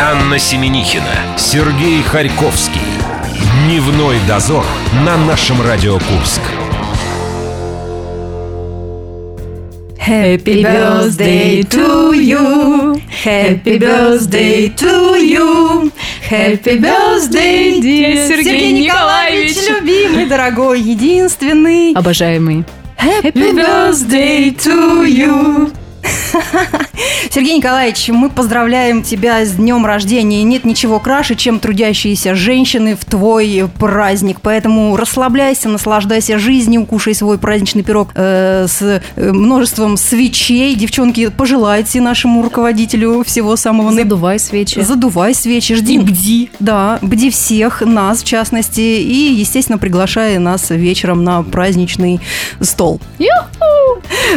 Анна Семенихина, Сергей Харьковский. Дневной дозор на нашем Радио Курск. Happy birthday to you. Happy birthday to you. Happy birthday, dear Сергей, Сергей Николаевич, любимый, дорогой, единственный, обожаемый. Happy birthday to you. Сергей Николаевич, мы поздравляем тебя с днем рождения. Нет ничего краше, чем трудящиеся женщины в твой праздник. Поэтому расслабляйся, наслаждайся жизнью, кушай свой праздничный пирог э, с э, множеством свечей. Девчонки, пожелайте нашему руководителю всего самого... Задувай свечи. Задувай свечи, жди. И бди. Да, бди всех, нас в частности. И, естественно, приглашая нас вечером на праздничный стол.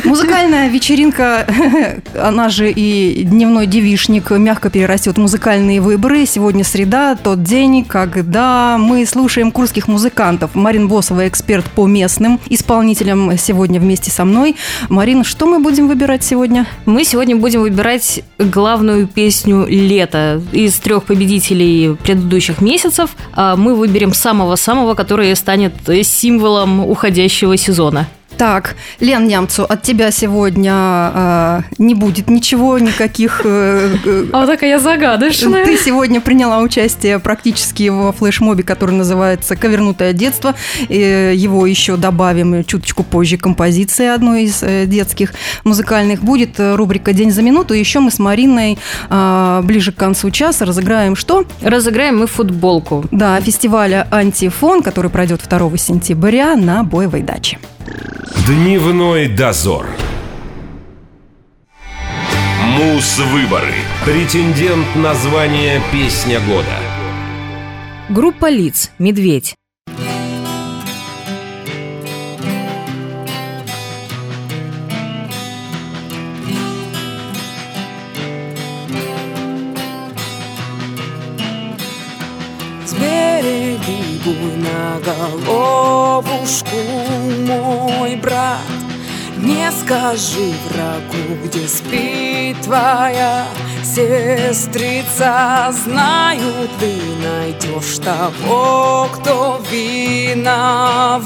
Музыкальная вечеринка она же и дневной девишник мягко перерастет в музыкальные выборы. Сегодня среда, тот день, когда мы слушаем курских музыкантов. Марин Босова, эксперт по местным исполнителям, сегодня вместе со мной. Марин, что мы будем выбирать сегодня? Мы сегодня будем выбирать главную песню лета. Из трех победителей предыдущих месяцев а мы выберем самого-самого, который станет символом уходящего сезона. Так, Лен Нямцу, от тебя сегодня э, не будет ничего, никаких... Э, э, а вот такая загадочная. Ты сегодня приняла участие практически в флешмобе, который называется «Ковернутое детство». И его еще добавим чуточку позже композиции одной из э, детских музыкальных. Будет рубрика «День за минуту». Еще мы с Мариной э, ближе к концу часа разыграем что? Разыграем мы футболку. Да, фестиваля «Антифон», который пройдет 2 сентября на Боевой даче. Дневной дозор. Мус-выборы. Претендент на звание «Песня года». Группа лиц «Медведь». Буй на головушку, мой брат. Не скажи врагу, где спит твоя сестрица. Знаю, ты найдешь того, кто виноват.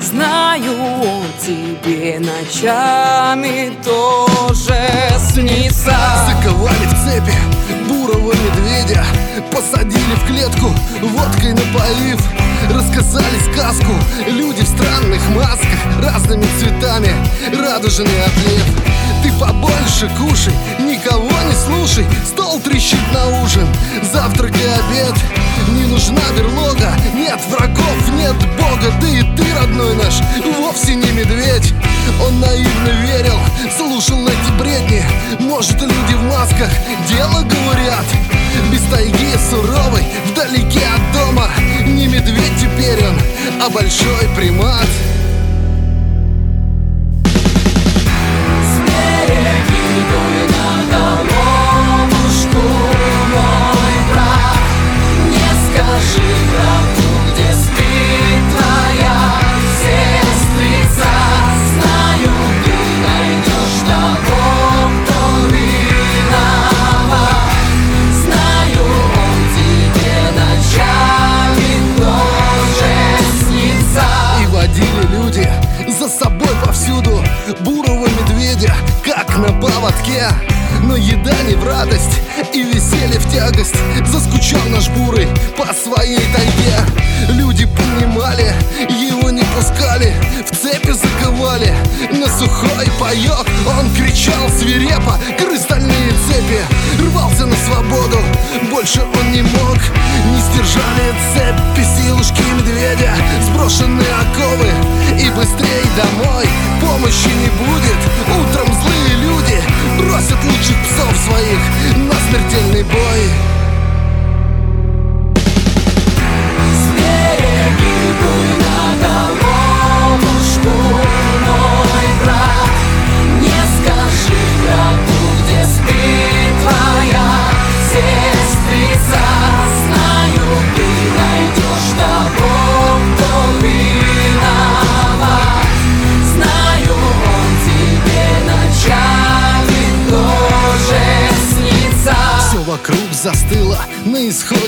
Знаю, он тебе ночами тоже снится. Заковали в цепи бурого медведя Посадили в клетку, водкой напоив Рассказали сказку Люди в странных масках Разными цветами Радужный отлив. Ты побольше кушай, никого не слушай Стол трещит на ужин Завтрак и обед. Не нужна берлога Нет врагов, нет бога Да и ты, родной наш, вовсе не медведь. Он наивно верил Слушал эти бредни Может, люди в масках тайги суровой, вдалеке от дома. Не медведь теперь он, а большой примат Но еда не в радость и веселье в тягость Заскучал наш бурый по своей тайге. Люди понимали, его не пускали В цепи заковали. На сухой паёк Он кричал свирепо, крыстальные цепи! Рвался на свободу, больше он не мог. Не сдержали цепи силушки медведя Сброшенные оковы. И быстрей домой Помощи не будет, утром злые люди Бросят лучших псов своих на смертельный бой boy.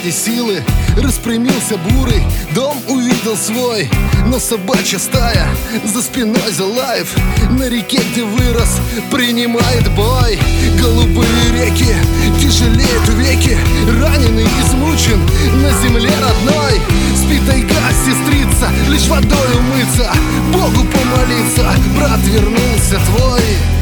На исходе силы Распрямился бурый, дом увидел свой Но собачья стая за спиной залаев На реке, где вырос, принимает бой Голубые реки тяжелеют веки Раненый, измучен на земле родной Спит тайга, сестрица, лишь водой умыться Богу помолиться, брат вернулся твой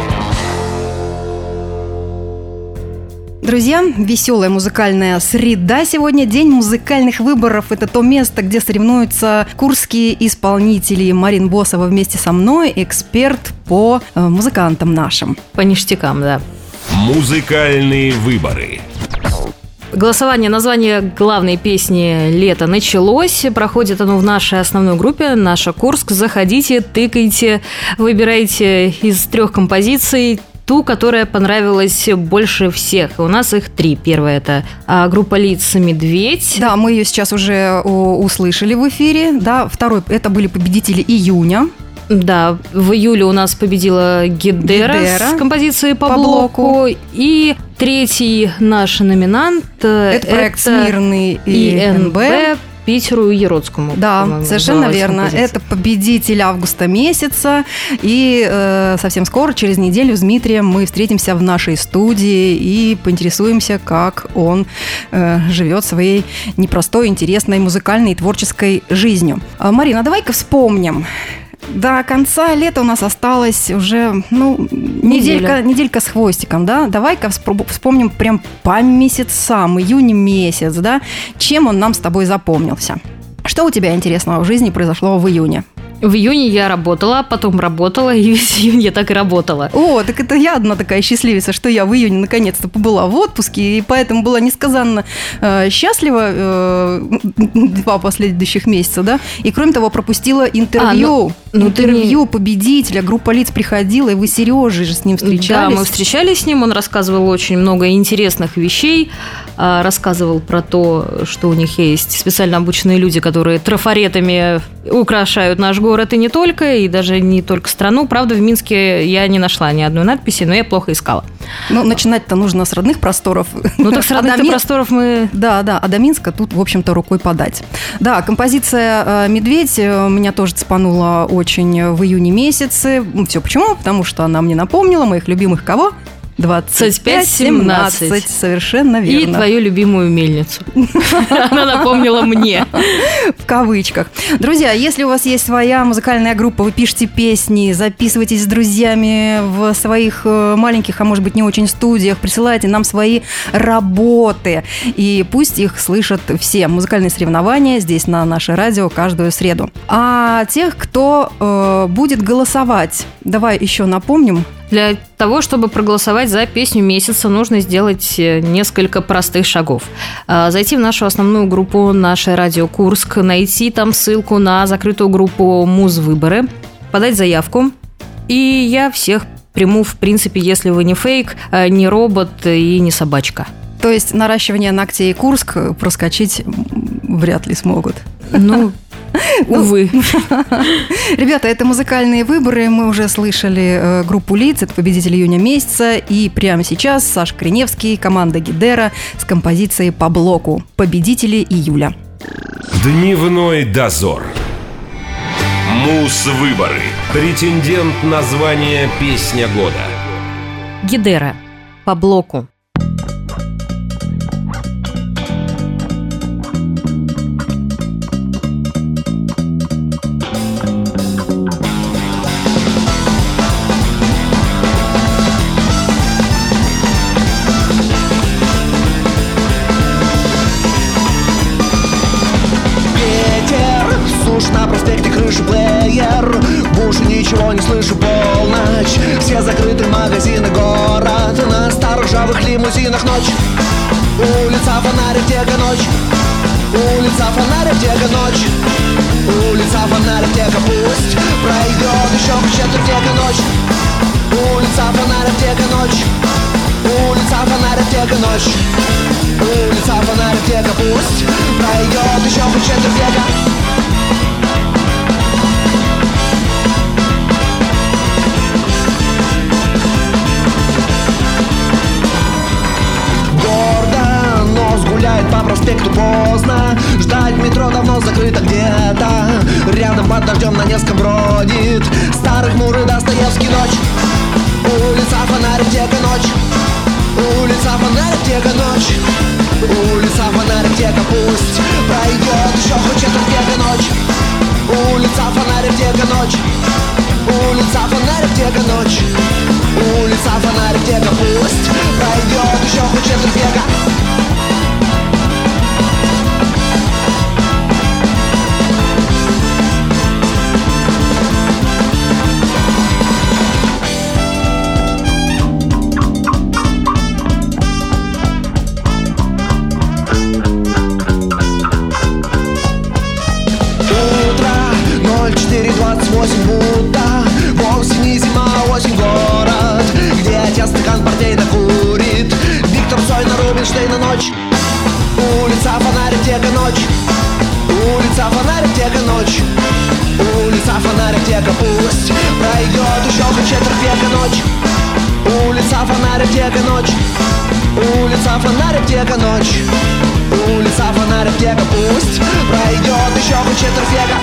Друзья, веселая музыкальная среда сегодня. День музыкальных выборов. Это то место, где соревнуются курские исполнители. Марин Босова вместе со мной, эксперт по э, музыкантам нашим. По ништякам, да. Музыкальные выборы. Голосование название главной песни «Лето» началось. Проходит оно в нашей основной группе, наша Курск. Заходите, тыкайте, выбирайте из трех композиций ту, которая понравилась больше всех. У нас их три. Первая это а, группа лиц «Медведь». Да, мы ее сейчас уже услышали в эфире. Да, второй это были победители июня. Да, в июле у нас победила Гидера, Гидера. с композицией по, По блоку. блоку. И третий наш номинант э, Это проект «Смирный» и НБ. Питеру и Яроцкому. Да, совершенно верно. композиция. Это победитель августа месяца. И э, совсем скоро, через неделю, с Дмитрием мы встретимся в нашей студии и поинтересуемся, как он э, живет своей непростой, интересной музыкальной и творческой жизнью. А, Марина, давай-ка вспомним. До конца лета у нас осталось уже, ну, неделька, неделька с хвостиком, да? Давай-ка вспомним прям по месяцам, июнь месяц, да? Чем он нам с тобой запомнился? Что у тебя интересного в жизни произошло в июне? В июне я работала, потом работала, и весь июнь я так и работала. О, так это я одна такая счастливица, что я в июне наконец-то побыла в отпуске, и поэтому была несказанно э, счастлива э, два последующих месяца, да. И кроме того, пропустила интервью. А, ну- ну ты интервью победителя. Группа лиц приходила, и вы с Сережей же с ним встречались. Да, мы встречались с ним, он рассказывал очень много интересных вещей, а, рассказывал про то, что у них есть специально обученные люди, которые трафаретами украшают наш город и не только, и даже не только страну. Правда, в Минске я не нашла ни одной надписи, но я плохо искала. Ну, начинать-то нужно с родных просторов. Ну так с А родных Ми- просторов мы... Да, да, а до Минска тут, в общем-то, рукой подать. Да, композиция э, «Медведь» э, меня тоже цепанула очень в июне месяце. Все почему? Потому что она мне напомнила моих любимых кого? 25-17. Совершенно И верно. твою любимую мельницу. Она напомнила мне. В кавычках. Друзья, если у вас есть своя музыкальная группа, вы пишете песни, записывайтесь с друзьями в своих э, маленьких, а может быть не очень студиях, присылайте нам свои работы. И пусть их слышат все. Музыкальные соревнования здесь на наше радио каждую среду. А тех, кто э, будет голосовать, давай еще напомним. Для того, чтобы проголосовать за песню месяца, нужно сделать э, несколько простых шагов. А, Зайти в нашу основную группу «Наше радио Курск», найти там ссылку на закрытую группу «Музвыборы», подать заявку, и я всех приму, в принципе, если вы не фейк, а не робот и не собачка. То есть наращивание ногтей Курск проскочить м, вряд ли смогут. Ну, Увы. Ребята, это музыкальные выборы. Мы уже слышали э, группу лиц, это победитель июня месяца. И прямо сейчас Саша Криневский, команда Гидера с композицией по блоку «Победители июля». Дневной дозор. Мус-выборы. Претендент на звание «Песня года». Гидера. По блоку. Пройдет еще фонарик, тека ночь. Улица фонарик, тека пусть. Пройдет еще хоть четверть века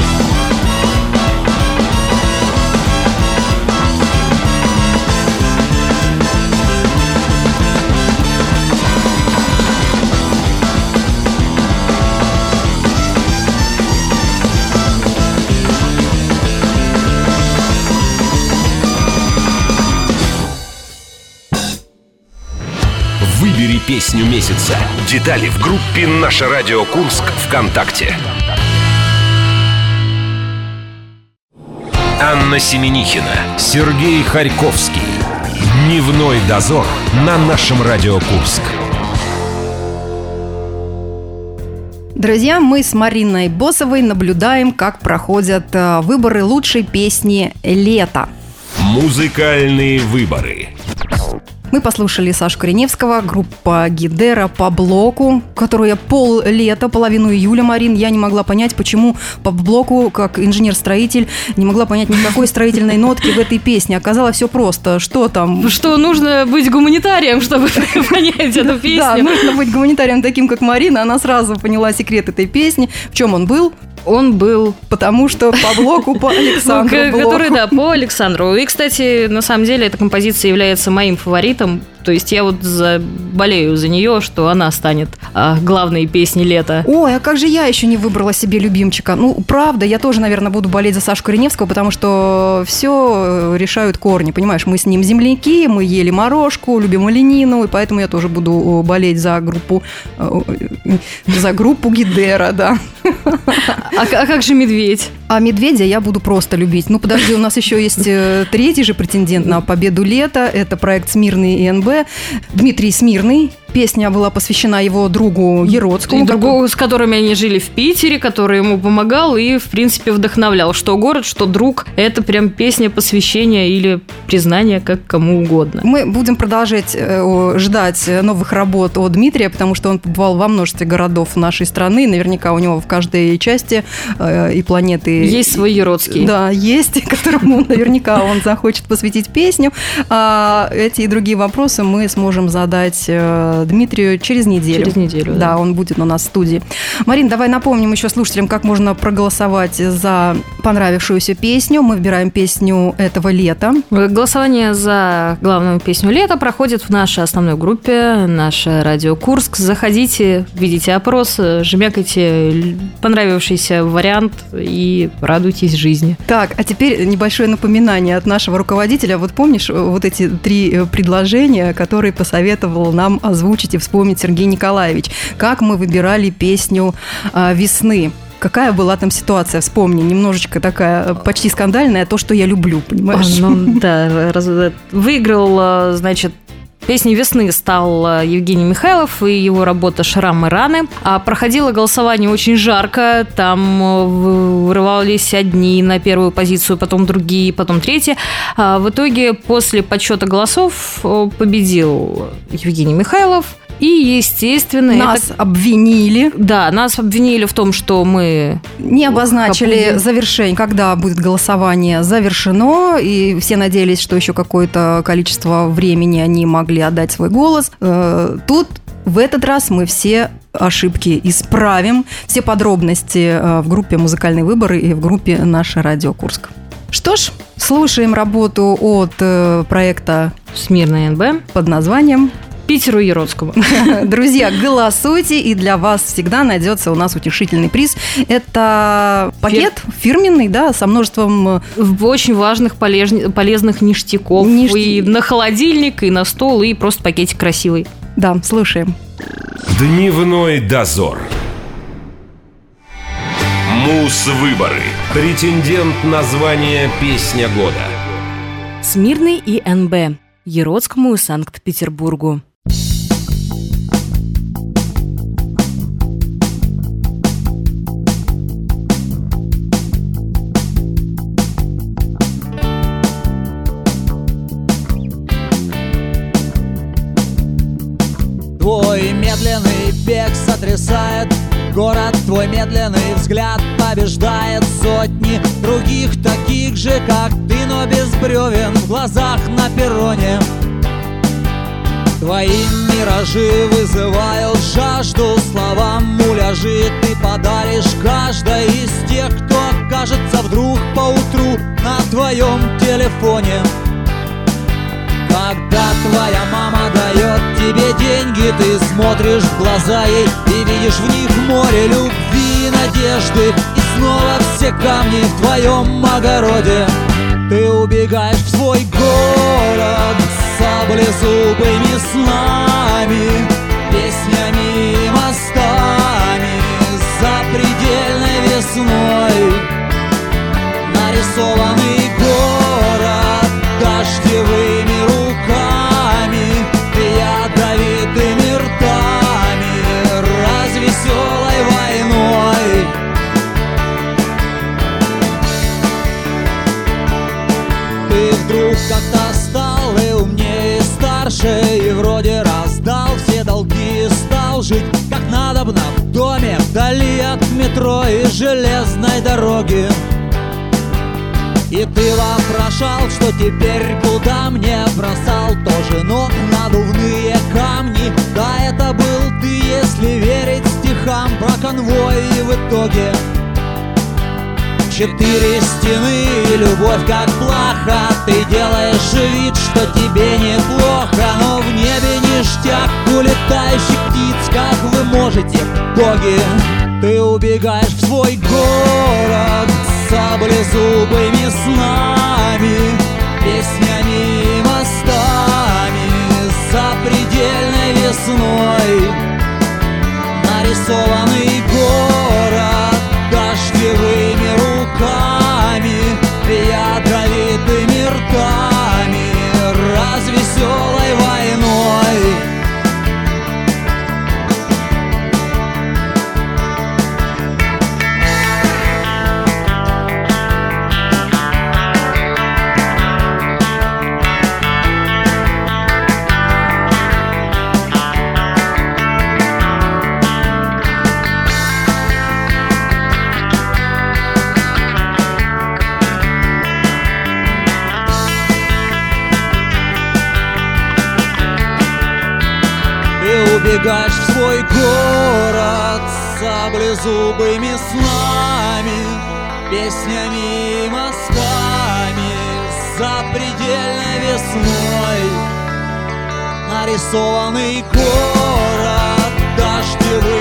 песню месяца. Детали в группе «Наше радио Курск» ВКонтакте. Анна Семенихина, Сергей Харьковский. Дневной дозор на нашем радио Курск. Друзья, мы с Мариной Босовой наблюдаем, как проходят э, выборы лучшей песни лета. Музыкальные выборы. Мы послушали Сашу Кореневского, группа Гидера по блоку, которую я пол лета, половину июля, Марин, я не могла понять, почему по блоку, как инженер-строитель, не могла понять никакой строительной нотки в этой песне. Оказалось все просто. Что там? Что нужно быть гуманитарием, чтобы понять эту песню. Да, нужно быть гуманитарием таким, как Марина. Она сразу поняла секрет этой песни. В чем он был? Он был Потому что по блоку по Александру Ну, Блоку. который, да, по Александру. И, кстати, на самом деле эта композиция является моим фаворитом. То есть я вот за- болею за нее, что она станет а, главной песней лета. Ой, а как же я еще не выбрала себе любимчика? Ну, правда, я тоже, наверное, буду болеть за Сашу Кореневского, потому что все решают корни, понимаешь? Мы с ним земляки, мы ели морожку, любим оленину, и поэтому я тоже буду болеть за группу, э, э, за группу Гидера, да. А, а как же медведь? А медведя я буду просто любить. Ну, подожди, у нас еще есть э, третий же претендент на победу лета. Это проект «Смирный ИНБ». Дмитрий Смирный, песня была посвящена его другу Ероцкому. И другу, с которыми они жили в Питере, который ему помогал и, в принципе, вдохновлял. Что город, что друг. Это прям песня посвящения или признания, как кому угодно. Мы будем продолжать э, ждать новых работ от Дмитрия, потому что он побывал во множестве городов нашей страны. Наверняка у него в каждой части э, и планеты... Есть свой Еродский. Да, есть, которому наверняка он захочет посвятить песню. А эти и другие вопросы мы сможем задать э, Дмитрию через неделю. Через неделю, да. Да, он будет у нас в студии. Марин, давай напомним еще слушателям, как можно проголосовать за понравившуюся песню. Мы выбираем песню этого лета. Голосование за главную песню лета проходит в нашей основной группе, наша радио Курск. Заходите, видите опрос, жмякайте понравившийся вариант и радуйтесь жизни. Так, а теперь небольшое напоминание от нашего руководителя. Вот помнишь вот эти три э, предложения, которые посоветовал нам озвучить и вспомнить Сергей Николаевич? Как мы выбирали песню а, «Весны»? Какая была там ситуация? Вспомни, немножечко такая э, почти скандальная, то, что я люблю, понимаешь? Ну да, раз, выиграл, э, значит, Песней весны стал э, Евгений Михайлов и его работа «Шрамы раны». А проходило голосование очень жарко. Там э, вырывались одни на первую позицию, потом другие, потом третьи. А в итоге после подсчета голосов э, победил Евгений Михайлов. И, естественно, нас это... обвинили. Да, нас обвинили в том, что мы не обозначили Хапуди. завершение, когда будет голосование завершено, и все надеялись, что еще какое-то количество времени они могли отдать свой голос. Э, тут в этот раз мы все ошибки исправим. Все подробности э, в группе «Музыкальные выборы» и в группе «Наша радио Курск». Что ж, слушаем работу от э, проекта «Смирная НБ» под названием Питеру Еродскому. Друзья, голосуйте, и для вас всегда найдется у нас утешительный приз. Это пакет фирменный, да, со множеством... Э, очень важных, полезных ништяков. И на холодильник, и на стол, и просто пакетик красивый. Да, слушаем. Дневной дозор. Мус-выборы. Претендент на звание «Песня года». Смирный и НБ. Еродскому и Санкт-Петербургу. Твой медленный бег сотрясает Город твой медленный взгляд побеждает сотни Других таких же, как ты, но без бревен В глазах на перроне. Твои миражи вызывают жажду Словам муляжи ты подаришь каждой из тех, кто окажется вдруг поутру на твоем телефоне твоя мама дает тебе деньги Ты смотришь в глаза ей и видишь в них море любви и надежды И снова все камни в твоем огороде. Ты убегаешь в свой город Саблезубыми снами железной дороги. И ты вопрошал, что теперь куда мне бросал Тоже ног надувные камни. Да, это был ты, если верить стихам Про конвой. И в итоге Четыре стены и любовь как плаха. Ты делаешь вид, что тебе неплохо Но в небе ништяк у птиц Как вы можете, боги Ты убегаешь в свой город Саблезубыми снами Песнями и мостами За предельной весной. Нарисованный город Дождевыми руками Ядовитыми ртами Развеселой Саблезубыми снами Песнями и мазками Запредельной весной Нарисованный город Дождевыми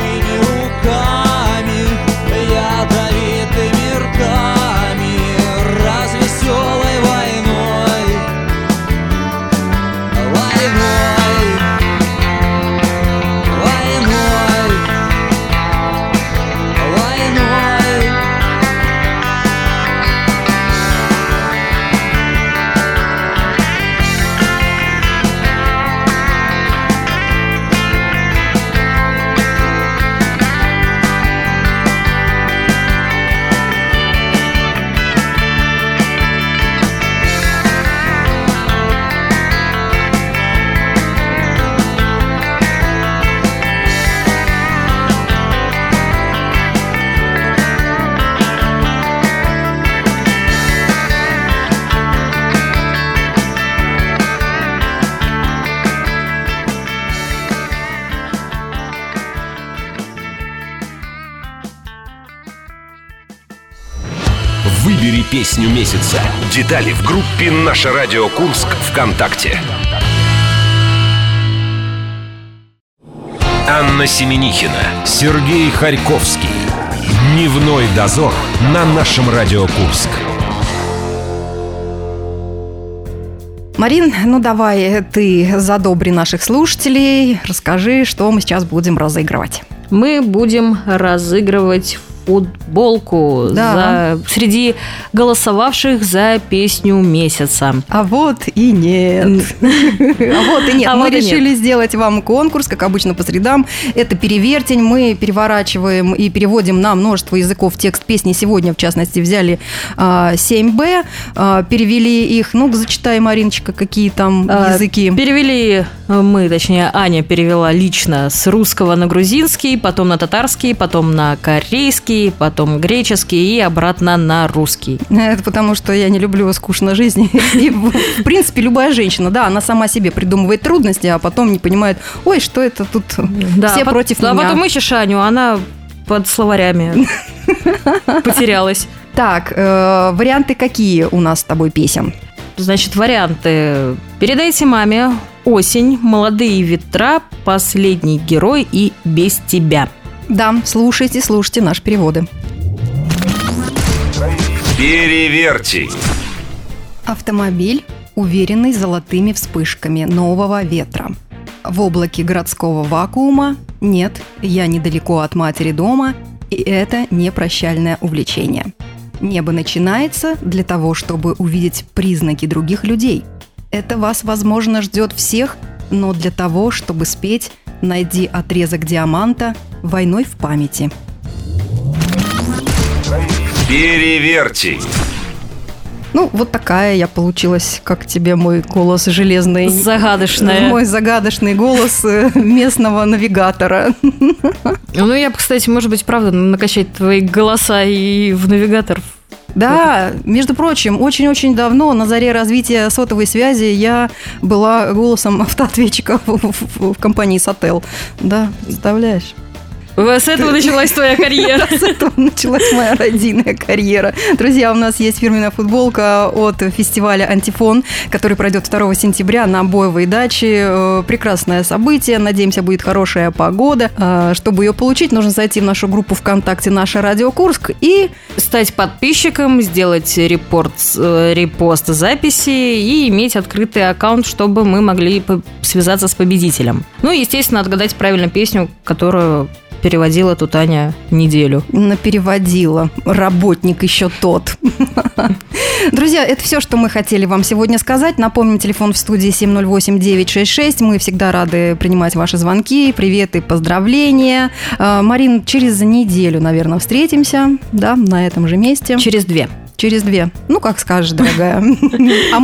песню месяца. Детали в группе «Наше радио Курск» ВКонтакте. Анна Семенихина, Сергей Харьковский. Дневной дозор на нашем Радио Курск. Марин, ну давай ты задобри наших слушателей, расскажи, что мы сейчас будем разыгрывать. Мы будем разыгрывать футболку Да. за- среди голосовавших за песню месяца. А вот и нет. А вот и нет. А Мы решили сделать вам конкурс, как обычно, по средам. Это перевертень. Мы переворачиваем и переводим на множество языков текст песни. Сегодня, в частности, взяли а, 7Б, а, перевели их. Ну, зачитай, Мариночка, какие там А, языки. Перевели мы, точнее, Аня перевела лично с русского на грузинский, потом на татарский, потом на корейский, потом греческий и обратно на русский. Это потому, что я не люблю скучно жизни. И, в принципе, любая женщина, да, она сама себе придумывает трудности, а потом не понимает, ой, что это тут Да, все а против А меня. потом ищешь Аню, она под словарями потерялась. Так, э, варианты какие у нас с тобой песен? Значит, варианты. Передайте маме, осень, молодые ветра, последний герой и без тебя. Да, слушайте, слушайте наши переводы. Перевертень. Автомобиль, уверенный золотыми вспышками нового ветра. В облаке городского вакуума нет, я недалеко от матери дома, и это не прощальное увлечение. Небо начинается для того, чтобы увидеть признаки других людей. Это вас, возможно, ждет всех, но для того, чтобы спеть «Найди отрезок диаманта» войной в памяти. Перевертень. Ну, вот такая я получилась, как тебе мой голос железный. Загадочная. Мой загадочный голос э, местного навигатора. Ну, я бы, кстати, может быть, правда, накачать твои голоса и в навигатор. Да, между прочим, очень-очень давно, на заре развития сотовой связи, я была голосом автоответчика в, в- в компании Сотел. Да, представляешь? С этого началась твоя карьера. С этого началась моя родийная карьера. Друзья, у нас есть фирменная футболка от фестиваля «Антифон», который пройдет 2 сентября на Боевой даче. Э, Прекрасное событие. Надеемся, будет хорошая погода. Э, Чтобы ее получить, нужно зайти в нашу группу ВКонтакте «Наша Радио Курск» и Стать подписчиком, сделать репорт, э, репост записи и иметь открытый аккаунт, чтобы мы могли связаться с победителем. Ну и, естественно, отгадать правильно песню, которую переводила тут Аня неделю. переводила. Работник еще тот. Друзья, это все, что мы хотели вам сегодня сказать. Напомним, телефон в студии 708-966. Мы всегда рады принимать ваши звонки, приветы, поздравления. А, Марин, через неделю, наверное, встретимся, да, на этом же месте. Через две. Через две. Ну, как скажешь, дорогая. А,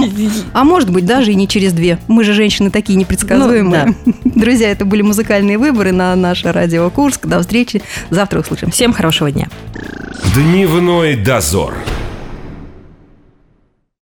а может быть, даже и не через две. Мы же женщины такие непредсказуемые. Друзья, это были музыкальные выборы на наше радио Курск. До встречи. Завтра услышимся. Всем хорошего дня. Дневной дозор.